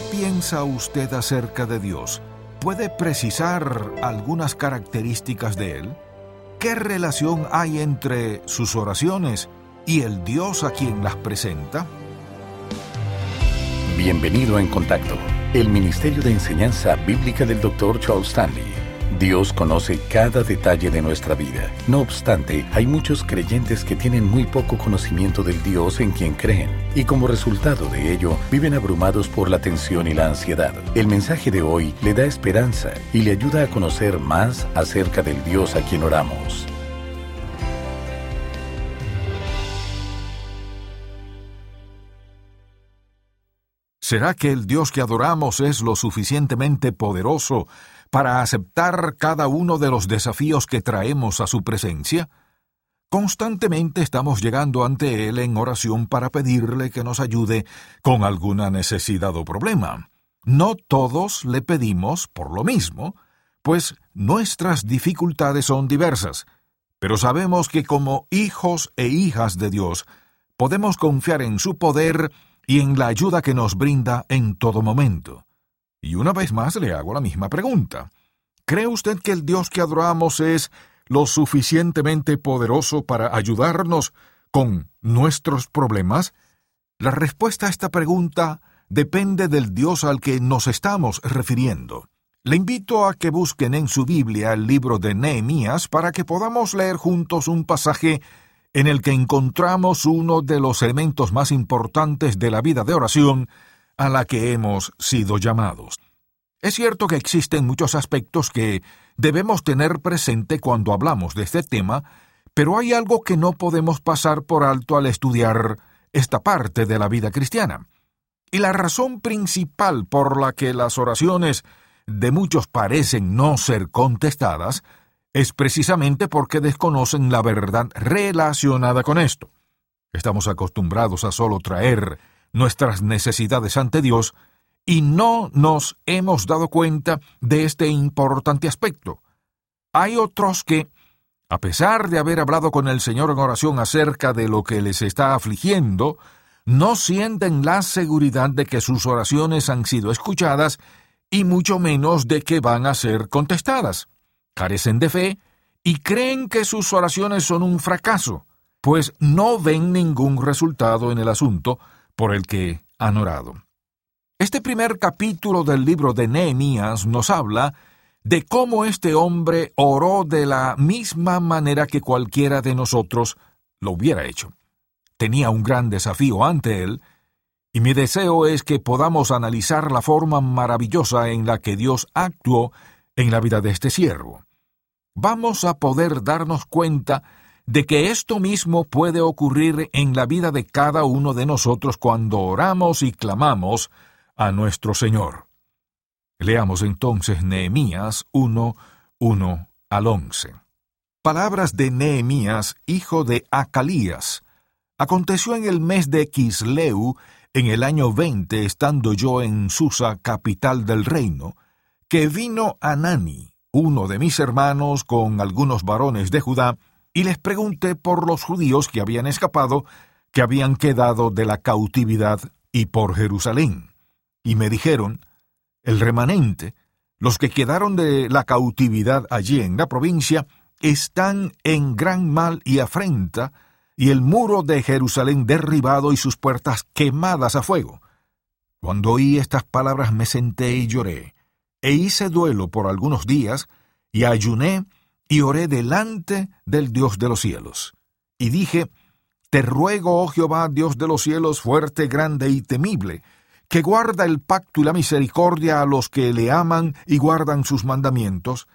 ¿Qué piensa usted acerca de Dios? ¿Puede precisar algunas características de Él? ¿Qué relación hay entre sus oraciones y el Dios a quien las presenta? Bienvenido En Contacto, el Ministerio de Enseñanza Bíblica del Dr. Charles Stanley. Dios conoce cada detalle de nuestra vida. No obstante, hay muchos creyentes que tienen muy poco conocimiento del Dios en quien creen, y como resultado de ello, viven abrumados por la tensión y la ansiedad. El mensaje de hoy le da esperanza y le ayuda a conocer más acerca del Dios a quien oramos. ¿Será que el Dios que adoramos es lo suficientemente poderoso para aceptar cada uno de los desafíos que traemos a su presencia? Constantemente estamos llegando ante Él en oración para pedirle que nos ayude con alguna necesidad o problema. No todos le pedimos por lo mismo, pues nuestras dificultades son diversas, pero sabemos que como hijos e hijas de Dios podemos confiar en su poder y en la ayuda que nos brinda en todo momento. Y una vez más le hago la misma pregunta. ¿Cree usted que el Dios que adoramos es lo suficientemente poderoso para ayudarnos con nuestros problemas? La respuesta a esta pregunta depende del Dios al que nos estamos refiriendo. Le invito a que busquen en su Biblia el libro de Nehemías para que podamos leer juntos un pasaje en el que encontramos uno de los elementos más importantes de la vida de oración a la que hemos sido llamados. Es cierto que existen muchos aspectos que debemos tener presente cuando hablamos de este tema, pero hay algo que no podemos pasar por alto al estudiar esta parte de la vida cristiana. Y la razón principal por la que las oraciones de muchos parecen no ser contestadas es precisamente porque desconocen la verdad relacionada con esto. Estamos acostumbrados a solo traer nuestras necesidades ante Dios y no nos hemos dado cuenta de este importante aspecto. Hay otros que, a pesar de haber hablado con el Señor en oración acerca de lo que les está afligiendo, no sienten la seguridad de que sus oraciones han sido escuchadas y mucho menos de que van a ser contestadas. Carecen de fe y creen que sus oraciones son un fracaso, pues no ven ningún resultado en el asunto, por el que han orado. Este primer capítulo del libro de Nehemías nos habla de cómo este hombre oró de la misma manera que cualquiera de nosotros lo hubiera hecho. Tenía un gran desafío ante él, y mi deseo es que podamos analizar la forma maravillosa en la que Dios actuó en la vida de este siervo. Vamos a poder darnos cuenta de que esto mismo puede ocurrir en la vida de cada uno de nosotros cuando oramos y clamamos a nuestro Señor. Leamos entonces Nehemías 1, 1 al 11. Palabras de Nehemías, hijo de Acalías. Aconteció en el mes de Quisleu, en el año veinte, estando yo en Susa, capital del reino, que vino Anani, uno de mis hermanos, con algunos varones de Judá, y les pregunté por los judíos que habían escapado, que habían quedado de la cautividad y por Jerusalén. Y me dijeron, el remanente, los que quedaron de la cautividad allí en la provincia, están en gran mal y afrenta, y el muro de Jerusalén derribado y sus puertas quemadas a fuego. Cuando oí estas palabras me senté y lloré, e hice duelo por algunos días, y ayuné y oré delante del Dios de los cielos. Y dije, Te ruego, oh Jehová, Dios de los cielos, fuerte, grande y temible, que guarda el pacto y la misericordia a los que le aman y guardan sus mandamientos,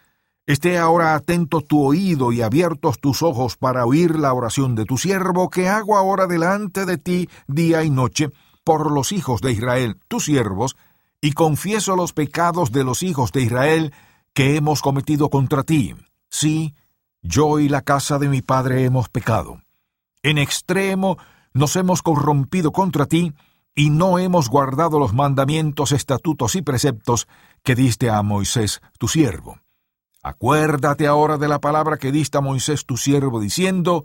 esté ahora atento tu oído y abiertos tus ojos para oír la oración de tu siervo que hago ahora delante de ti día y noche por los hijos de Israel, tus siervos, y confieso los pecados de los hijos de Israel que hemos cometido contra ti. Sí, yo y la casa de mi padre hemos pecado. En extremo nos hemos corrompido contra ti, y no hemos guardado los mandamientos, estatutos y preceptos que diste a Moisés tu siervo. Acuérdate ahora de la palabra que diste a Moisés tu siervo, diciendo,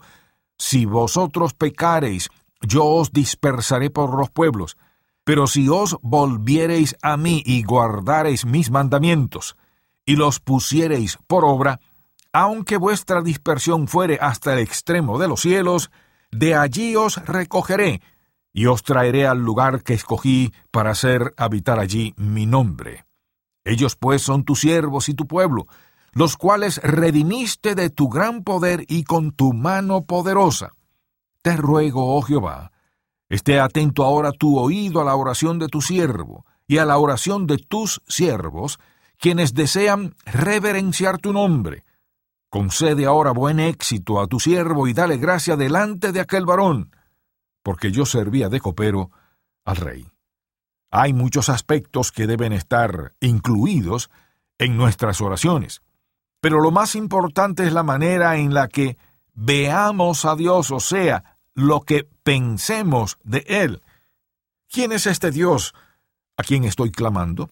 Si vosotros pecareis, yo os dispersaré por los pueblos, Pero si os volviereis a mí y guardareis mis mandamientos, y los pusiereis por obra, aunque vuestra dispersión fuere hasta el extremo de los cielos, de allí os recogeré, y os traeré al lugar que escogí para hacer habitar allí mi nombre. Ellos pues son tus siervos y tu pueblo, los cuales redimiste de tu gran poder y con tu mano poderosa. Te ruego, oh Jehová, esté atento ahora tu oído a la oración de tu siervo y a la oración de tus siervos, quienes desean reverenciar tu nombre. Concede ahora buen éxito a tu siervo y dale gracia delante de aquel varón, porque yo servía de copero al rey. Hay muchos aspectos que deben estar incluidos en nuestras oraciones, pero lo más importante es la manera en la que veamos a Dios, o sea, lo que pensemos de Él. ¿Quién es este Dios a quien estoy clamando?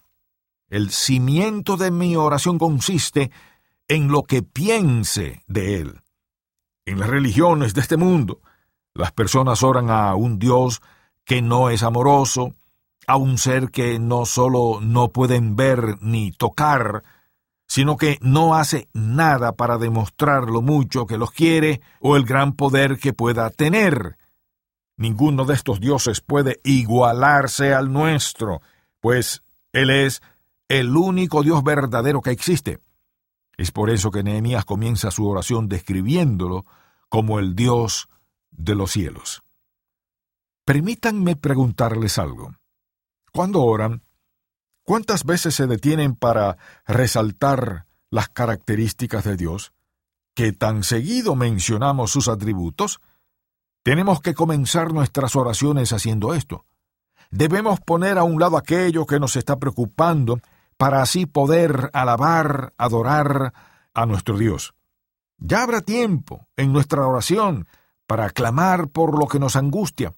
El cimiento de mi oración consiste en lo que piense de Él. En las religiones de este mundo, las personas oran a un Dios que no es amoroso, a un ser que no solo no pueden ver ni tocar, sino que no hace nada para demostrar lo mucho que los quiere o el gran poder que pueda tener. Ninguno de estos dioses puede igualarse al nuestro, pues Él es el único Dios verdadero que existe. Es por eso que Nehemías comienza su oración describiéndolo como el Dios de los cielos. Permítanme preguntarles algo. Cuando oran, ¿cuántas veces se detienen para resaltar las características de Dios? ¿Que tan seguido mencionamos sus atributos? Tenemos que comenzar nuestras oraciones haciendo esto. Debemos poner a un lado aquello que nos está preocupando para así poder alabar, adorar a nuestro Dios. Ya habrá tiempo en nuestra oración para clamar por lo que nos angustia,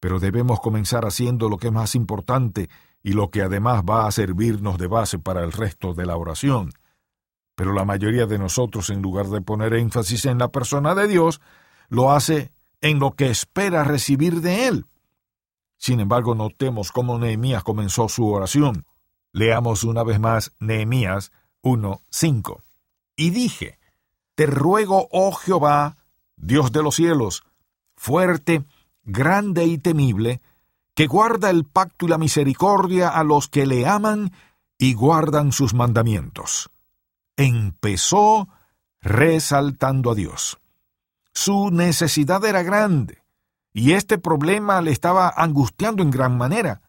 pero debemos comenzar haciendo lo que es más importante y lo que además va a servirnos de base para el resto de la oración. Pero la mayoría de nosotros, en lugar de poner énfasis en la persona de Dios, lo hace en lo que espera recibir de Él. Sin embargo, notemos cómo Nehemías comenzó su oración. Leamos una vez más Nehemías 1.5. Y dije, Te ruego, oh Jehová, Dios de los cielos, fuerte, grande y temible, que guarda el pacto y la misericordia a los que le aman y guardan sus mandamientos. Empezó resaltando a Dios. Su necesidad era grande, y este problema le estaba angustiando en gran manera,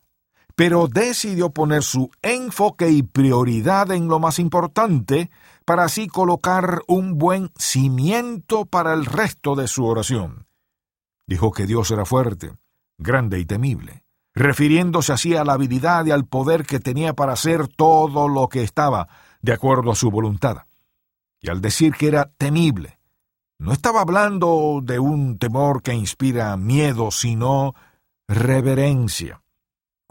pero decidió poner su enfoque y prioridad en lo más importante, para así colocar un buen cimiento para el resto de su oración. Dijo que Dios era fuerte, grande y temible, refiriéndose así a la habilidad y al poder que tenía para hacer todo lo que estaba de acuerdo a su voluntad. Y al decir que era temible, no estaba hablando de un temor que inspira miedo, sino reverencia.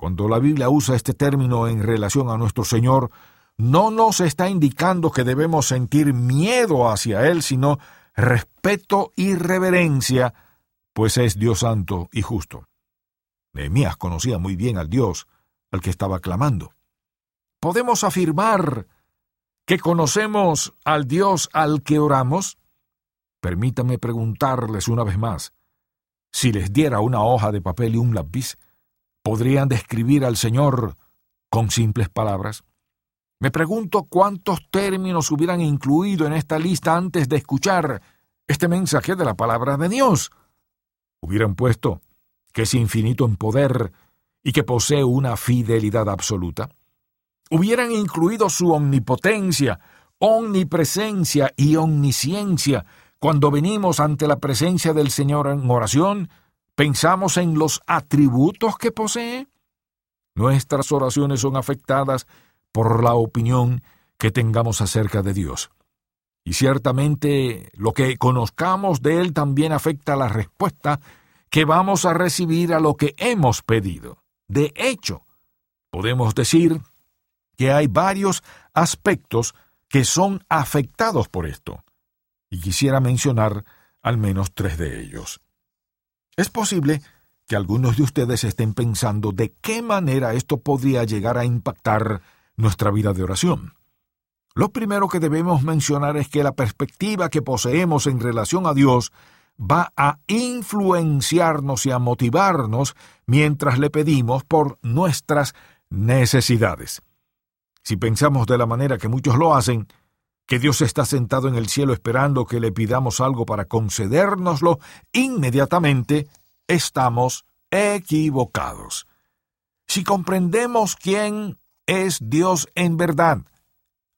Cuando la Biblia usa este término en relación a nuestro Señor, no nos está indicando que debemos sentir miedo hacia Él, sino respeto y reverencia, pues es Dios santo y justo. Nehemías conocía muy bien al Dios al que estaba clamando. ¿Podemos afirmar que conocemos al Dios al que oramos? Permítame preguntarles una vez más, si les diera una hoja de papel y un lápiz, ¿podrían describir al Señor con simples palabras? Me pregunto cuántos términos hubieran incluido en esta lista antes de escuchar este mensaje de la palabra de Dios. Hubieran puesto que es infinito en poder y que posee una fidelidad absoluta. Hubieran incluido su omnipotencia, omnipresencia y omnisciencia. Cuando venimos ante la presencia del Señor en oración, pensamos en los atributos que posee. Nuestras oraciones son afectadas por la opinión que tengamos acerca de Dios. Y ciertamente lo que conozcamos de Él también afecta la respuesta que vamos a recibir a lo que hemos pedido. De hecho, podemos decir que hay varios aspectos que son afectados por esto, y quisiera mencionar al menos tres de ellos. Es posible que algunos de ustedes estén pensando de qué manera esto podría llegar a impactar nuestra vida de oración. Lo primero que debemos mencionar es que la perspectiva que poseemos en relación a Dios va a influenciarnos y a motivarnos mientras le pedimos por nuestras necesidades. Si pensamos de la manera que muchos lo hacen, que Dios está sentado en el cielo esperando que le pidamos algo para concedérnoslo inmediatamente, estamos equivocados. Si comprendemos quién es Dios en verdad,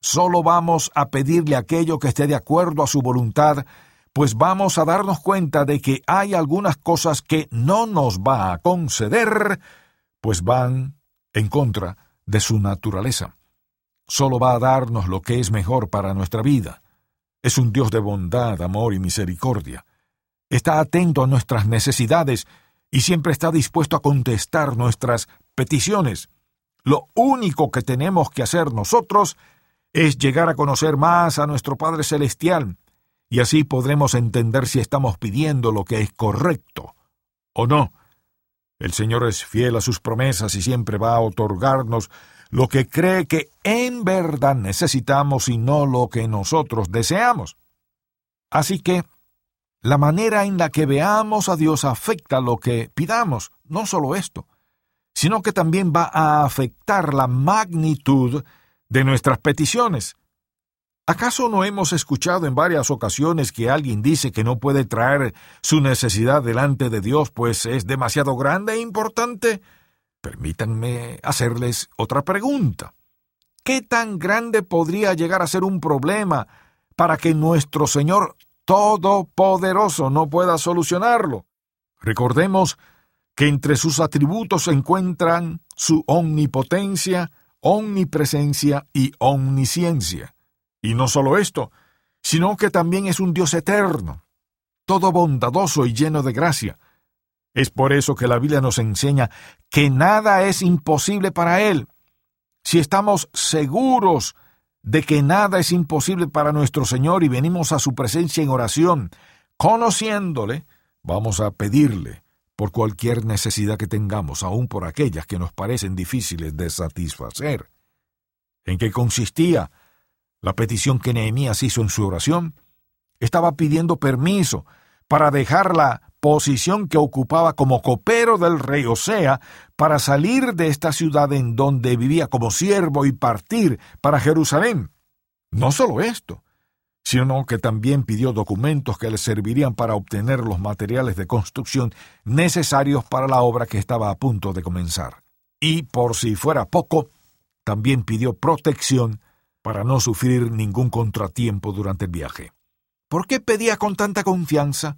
solo vamos a pedirle aquello que esté de acuerdo a su voluntad, pues vamos a darnos cuenta de que hay algunas cosas que no nos va a conceder, pues van en contra de su naturaleza. Solo va a darnos lo que es mejor para nuestra vida. Es un Dios de bondad, amor y misericordia. Está atento a nuestras necesidades y siempre está dispuesto a contestar nuestras peticiones. Lo único que tenemos que hacer nosotros es llegar a conocer más a nuestro Padre Celestial, y así podremos entender si estamos pidiendo lo que es correcto o no. El Señor es fiel a sus promesas y siempre va a otorgarnos lo que cree que en verdad necesitamos y no lo que nosotros deseamos. Así que la manera en la que veamos a Dios afecta lo que pidamos, no solo esto, sino que también va a afectar la magnitud de nuestras peticiones. ¿Acaso no hemos escuchado en varias ocasiones que alguien dice que no puede traer su necesidad delante de Dios pues es demasiado grande e importante? Permítanme hacerles otra pregunta. ¿Qué tan grande podría llegar a ser un problema para que nuestro Señor Todopoderoso no pueda solucionarlo? Recordemos que entre sus atributos se encuentran su omnipotencia, omnipresencia y omnisciencia. Y no solo esto, sino que también es un Dios eterno, todo bondadoso y lleno de gracia. Es por eso que la Biblia nos enseña que nada es imposible para Él. Si estamos seguros de que nada es imposible para nuestro Señor y venimos a su presencia en oración, conociéndole, vamos a pedirle por cualquier necesidad que tengamos, aun por aquellas que nos parecen difíciles de satisfacer. ¿En qué consistía la petición que Nehemías hizo en su oración? Estaba pidiendo permiso para dejar la posición que ocupaba como copero del rey, o sea, para salir de esta ciudad en donde vivía como siervo y partir para Jerusalén. No solo esto, sino que también pidió documentos que le servirían para obtener los materiales de construcción necesarios para la obra que estaba a punto de comenzar. Y, por si fuera poco, también pidió protección para no sufrir ningún contratiempo durante el viaje. ¿Por qué pedía con tanta confianza?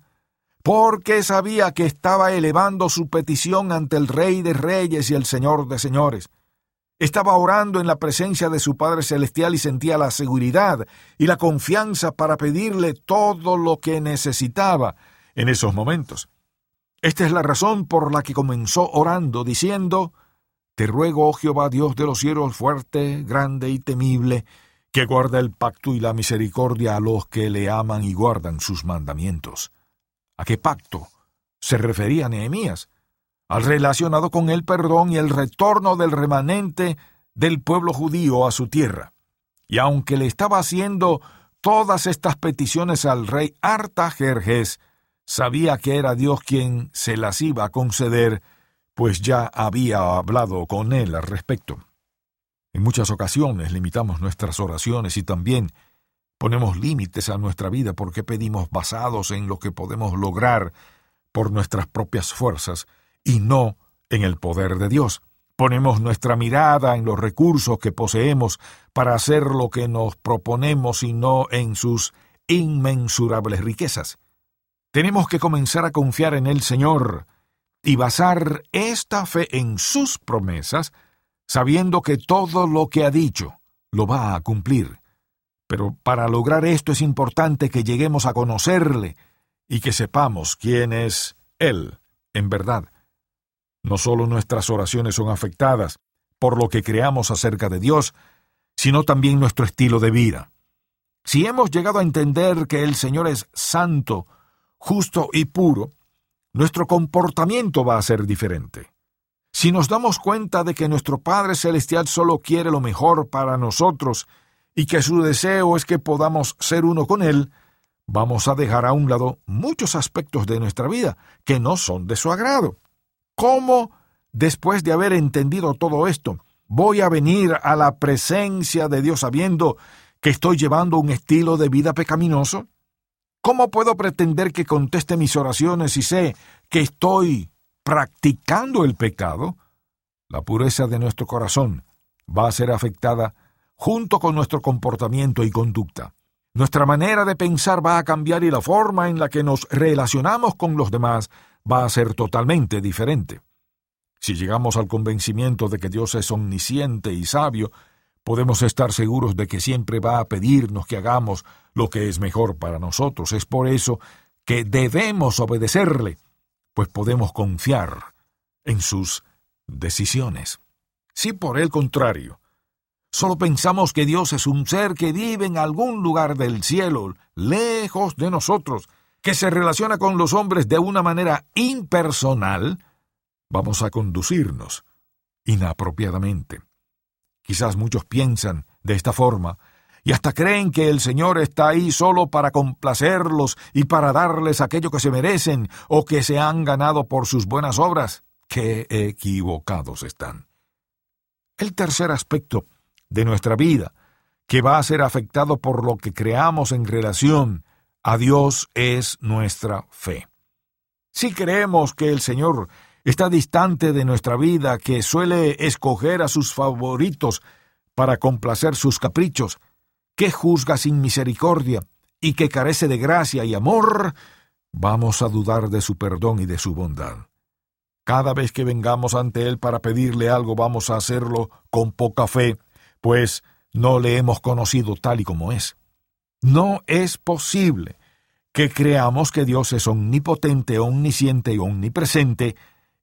Porque sabía que estaba elevando su petición ante el Rey de Reyes y el Señor de Señores. Estaba orando en la presencia de su Padre Celestial y sentía la seguridad y la confianza para pedirle todo lo que necesitaba en esos momentos. Esta es la razón por la que comenzó orando, diciendo, Te ruego, oh Jehová Dios de los cielos, fuerte, grande y temible, que guarda el pacto y la misericordia a los que le aman y guardan sus mandamientos. ¿A qué pacto se refería Nehemías? al relacionado con el perdón y el retorno del remanente del pueblo judío a su tierra. Y aunque le estaba haciendo todas estas peticiones al rey Artajerjes, sabía que era Dios quien se las iba a conceder, pues ya había hablado con él al respecto. En muchas ocasiones limitamos nuestras oraciones y también ponemos límites a nuestra vida porque pedimos basados en lo que podemos lograr por nuestras propias fuerzas y no en el poder de Dios. Ponemos nuestra mirada en los recursos que poseemos para hacer lo que nos proponemos y no en sus inmensurables riquezas. Tenemos que comenzar a confiar en el Señor y basar esta fe en sus promesas, sabiendo que todo lo que ha dicho lo va a cumplir. Pero para lograr esto es importante que lleguemos a conocerle y que sepamos quién es Él en verdad. No solo nuestras oraciones son afectadas por lo que creamos acerca de Dios, sino también nuestro estilo de vida. Si hemos llegado a entender que el Señor es santo, justo y puro, nuestro comportamiento va a ser diferente. Si nos damos cuenta de que nuestro Padre Celestial solo quiere lo mejor para nosotros y que su deseo es que podamos ser uno con Él, vamos a dejar a un lado muchos aspectos de nuestra vida que no son de su agrado. ¿Cómo, después de haber entendido todo esto, voy a venir a la presencia de Dios sabiendo que estoy llevando un estilo de vida pecaminoso? ¿Cómo puedo pretender que conteste mis oraciones si sé que estoy practicando el pecado? La pureza de nuestro corazón va a ser afectada junto con nuestro comportamiento y conducta. Nuestra manera de pensar va a cambiar y la forma en la que nos relacionamos con los demás va a ser totalmente diferente. Si llegamos al convencimiento de que Dios es omnisciente y sabio, podemos estar seguros de que siempre va a pedirnos que hagamos lo que es mejor para nosotros. Es por eso que debemos obedecerle, pues podemos confiar en sus decisiones. Si por el contrario, solo pensamos que Dios es un ser que vive en algún lugar del cielo, lejos de nosotros, que se relaciona con los hombres de una manera impersonal, vamos a conducirnos inapropiadamente. Quizás muchos piensan de esta forma y hasta creen que el Señor está ahí solo para complacerlos y para darles aquello que se merecen o que se han ganado por sus buenas obras. Qué equivocados están. El tercer aspecto de nuestra vida, que va a ser afectado por lo que creamos en relación a Dios, es nuestra fe. Si creemos que el Señor está distante de nuestra vida, que suele escoger a sus favoritos para complacer sus caprichos, que juzga sin misericordia y que carece de gracia y amor, vamos a dudar de su perdón y de su bondad. Cada vez que vengamos ante Él para pedirle algo vamos a hacerlo con poca fe, pues no le hemos conocido tal y como es. No es posible que creamos que Dios es omnipotente, omnisciente y omnipresente,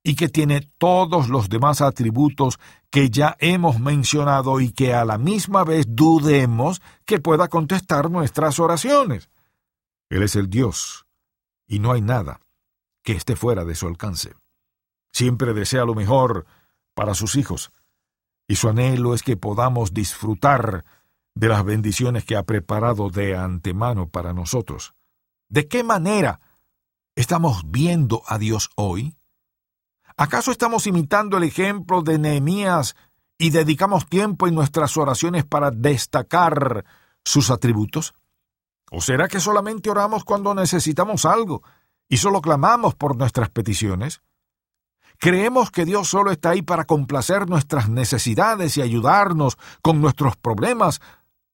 y que tiene todos los demás atributos que ya hemos mencionado y que a la misma vez dudemos que pueda contestar nuestras oraciones. Él es el Dios, y no hay nada que esté fuera de su alcance. Siempre desea lo mejor para sus hijos, y su anhelo es que podamos disfrutar de las bendiciones que ha preparado de antemano para nosotros. ¿De qué manera estamos viendo a Dios hoy? ¿Acaso estamos imitando el ejemplo de Nehemías y dedicamos tiempo en nuestras oraciones para destacar sus atributos? ¿O será que solamente oramos cuando necesitamos algo y solo clamamos por nuestras peticiones? ¿Creemos que Dios solo está ahí para complacer nuestras necesidades y ayudarnos con nuestros problemas?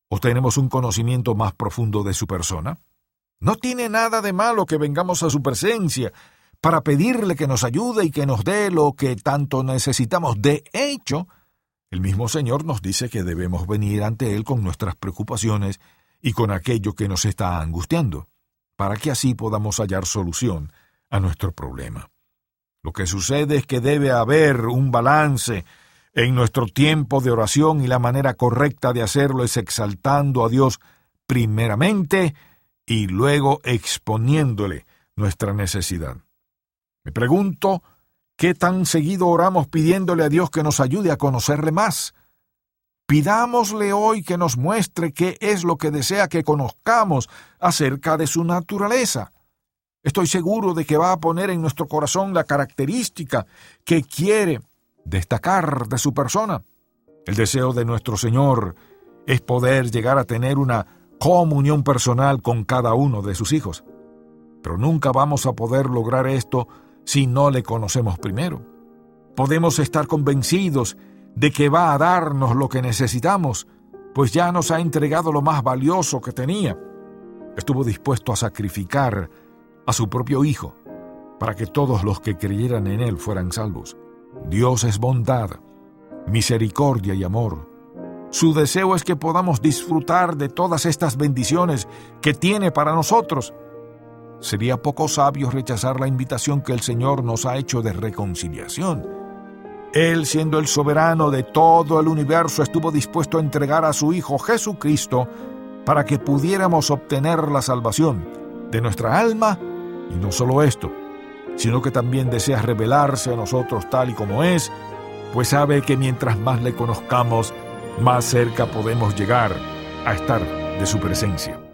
¿O tenemos un conocimiento más profundo de su persona? No tiene nada de malo que vengamos a su presencia para pedirle que nos ayude y que nos dé lo que tanto necesitamos. De hecho, el mismo Señor nos dice que debemos venir ante Él con nuestras preocupaciones y con aquello que nos está angustiando, para que así podamos hallar solución a nuestro problema. Lo que sucede es que debe haber un balance en nuestro tiempo de oración y la manera correcta de hacerlo es exaltando a Dios primeramente y luego exponiéndole nuestra necesidad. Me pregunto qué tan seguido oramos pidiéndole a Dios que nos ayude a conocerle más. Pidámosle hoy que nos muestre qué es lo que desea que conozcamos acerca de su naturaleza. Estoy seguro de que va a poner en nuestro corazón la característica que quiere destacar de su persona. El deseo de nuestro Señor es poder llegar a tener una comunión personal con cada uno de sus hijos. Pero nunca vamos a poder lograr esto si no le conocemos primero. Podemos estar convencidos de que va a darnos lo que necesitamos, pues ya nos ha entregado lo más valioso que tenía. Estuvo dispuesto a sacrificar a su propio Hijo para que todos los que creyeran en Él fueran salvos. Dios es bondad, misericordia y amor. Su deseo es que podamos disfrutar de todas estas bendiciones que tiene para nosotros Sería poco sabio rechazar la invitación que el Señor nos ha hecho de reconciliación. Él, siendo el soberano de todo el universo, estuvo dispuesto a entregar a su Hijo Jesucristo para que pudiéramos obtener la salvación de nuestra alma y no solo esto, sino que también desea revelarse a nosotros tal y como es, pues sabe que mientras más le conozcamos, más cerca podemos llegar a estar de su presencia.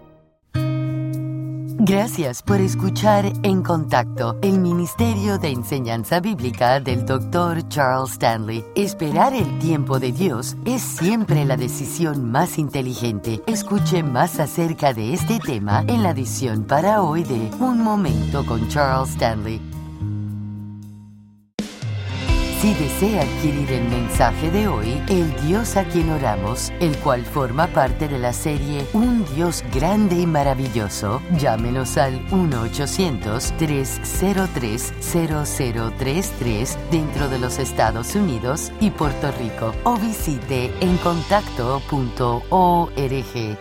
Gracias por escuchar En Contacto, el Ministerio de Enseñanza Bíblica del Dr. Charles Stanley. Esperar el tiempo de Dios es siempre la decisión más inteligente. Escuche más acerca de este tema en la edición para hoy de Un Momento con Charles Stanley. Si desea adquirir el mensaje de hoy, El Dios a quien oramos, el cual forma parte de la serie Un Dios grande y maravilloso, llámenos al 1-800-303-0033 dentro de los Estados Unidos y Puerto Rico o visite encontacto.org.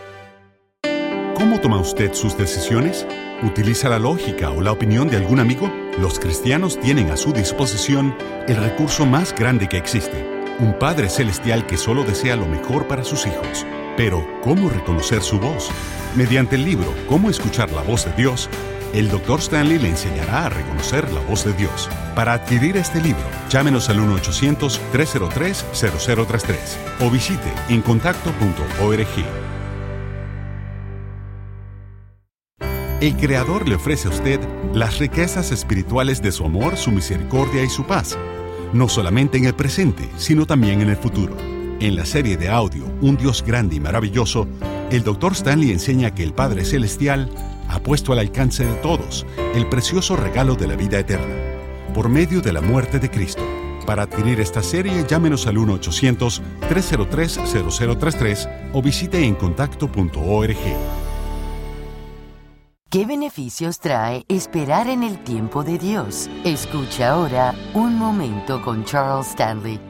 ¿Cómo toma usted sus decisiones? ¿Utiliza la lógica o la opinión de algún amigo? Los cristianos tienen a su disposición el recurso más grande que existe, un Padre Celestial que solo desea lo mejor para sus hijos. Pero, ¿cómo reconocer su voz? Mediante el libro Cómo escuchar la voz de Dios, el Dr. Stanley le enseñará a reconocer la voz de Dios. Para adquirir este libro, llámenos al 1-800-303-0033 o visite encontacto.org. El Creador le ofrece a usted las riquezas espirituales de su amor, su misericordia y su paz, no solamente en el presente, sino también en el futuro. En la serie de audio Un Dios grande y maravilloso, el Dr. Stanley enseña que el Padre Celestial ha puesto al alcance de todos el precioso regalo de la vida eterna, por medio de la muerte de Cristo. Para adquirir esta serie, llámenos al 1-800-303-0033 o visite encontacto.org. ¿Qué beneficios trae esperar en el tiempo de Dios? Escucha ahora Un Momento con Charles Stanley.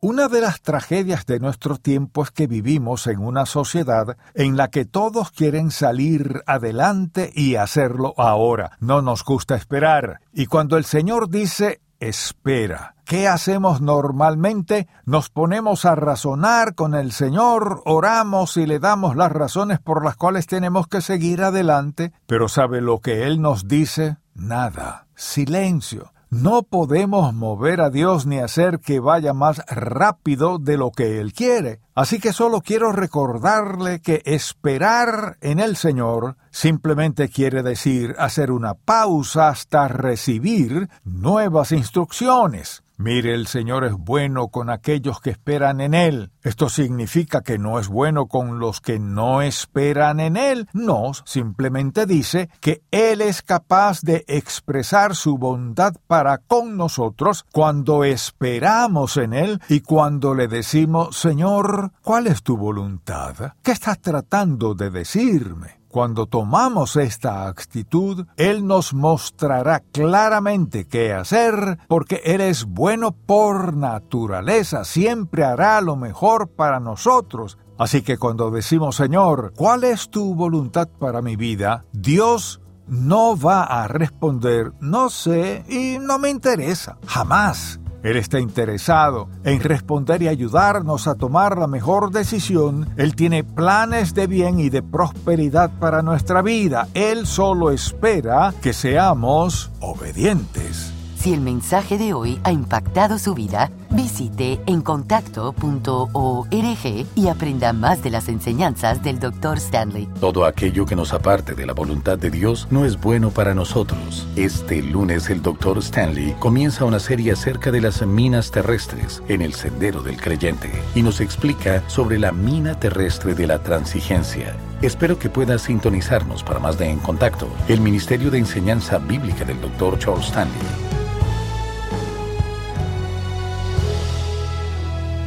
Una de las tragedias de nuestro tiempo es que vivimos en una sociedad en la que todos quieren salir adelante y hacerlo ahora. No nos gusta esperar. Y cuando el Señor dice espera. ¿Qué hacemos normalmente? Nos ponemos a razonar con el Señor, oramos y le damos las razones por las cuales tenemos que seguir adelante, pero ¿sabe lo que Él nos dice? Nada. Silencio. No podemos mover a Dios ni hacer que vaya más rápido de lo que Él quiere. Así que solo quiero recordarle que esperar en el Señor simplemente quiere decir hacer una pausa hasta recibir nuevas instrucciones. Mire, el Señor es bueno con aquellos que esperan en Él. Esto significa que no es bueno con los que no esperan en Él. No, simplemente dice que Él es capaz de expresar su bondad para con nosotros cuando esperamos en Él y cuando le decimos, Señor, ¿cuál es tu voluntad? ¿Qué estás tratando de decirme? Cuando tomamos esta actitud, Él nos mostrará claramente qué hacer, porque Él es bueno por naturaleza, siempre hará lo mejor para nosotros. Así que cuando decimos, Señor, ¿cuál es tu voluntad para mi vida? Dios no va a responder, no sé y no me interesa, jamás. Él está interesado en responder y ayudarnos a tomar la mejor decisión. Él tiene planes de bien y de prosperidad para nuestra vida. Él solo espera que seamos obedientes. Si el mensaje de hoy ha impactado su vida, visite encontacto.org y aprenda más de las enseñanzas del Dr. Stanley. Todo aquello que nos aparte de la voluntad de Dios no es bueno para nosotros. Este lunes el Dr. Stanley comienza una serie acerca de las minas terrestres en el Sendero del Creyente y nos explica sobre la mina terrestre de la transigencia. Espero que pueda sintonizarnos para más de En Contacto, el Ministerio de Enseñanza Bíblica del Dr. Charles Stanley.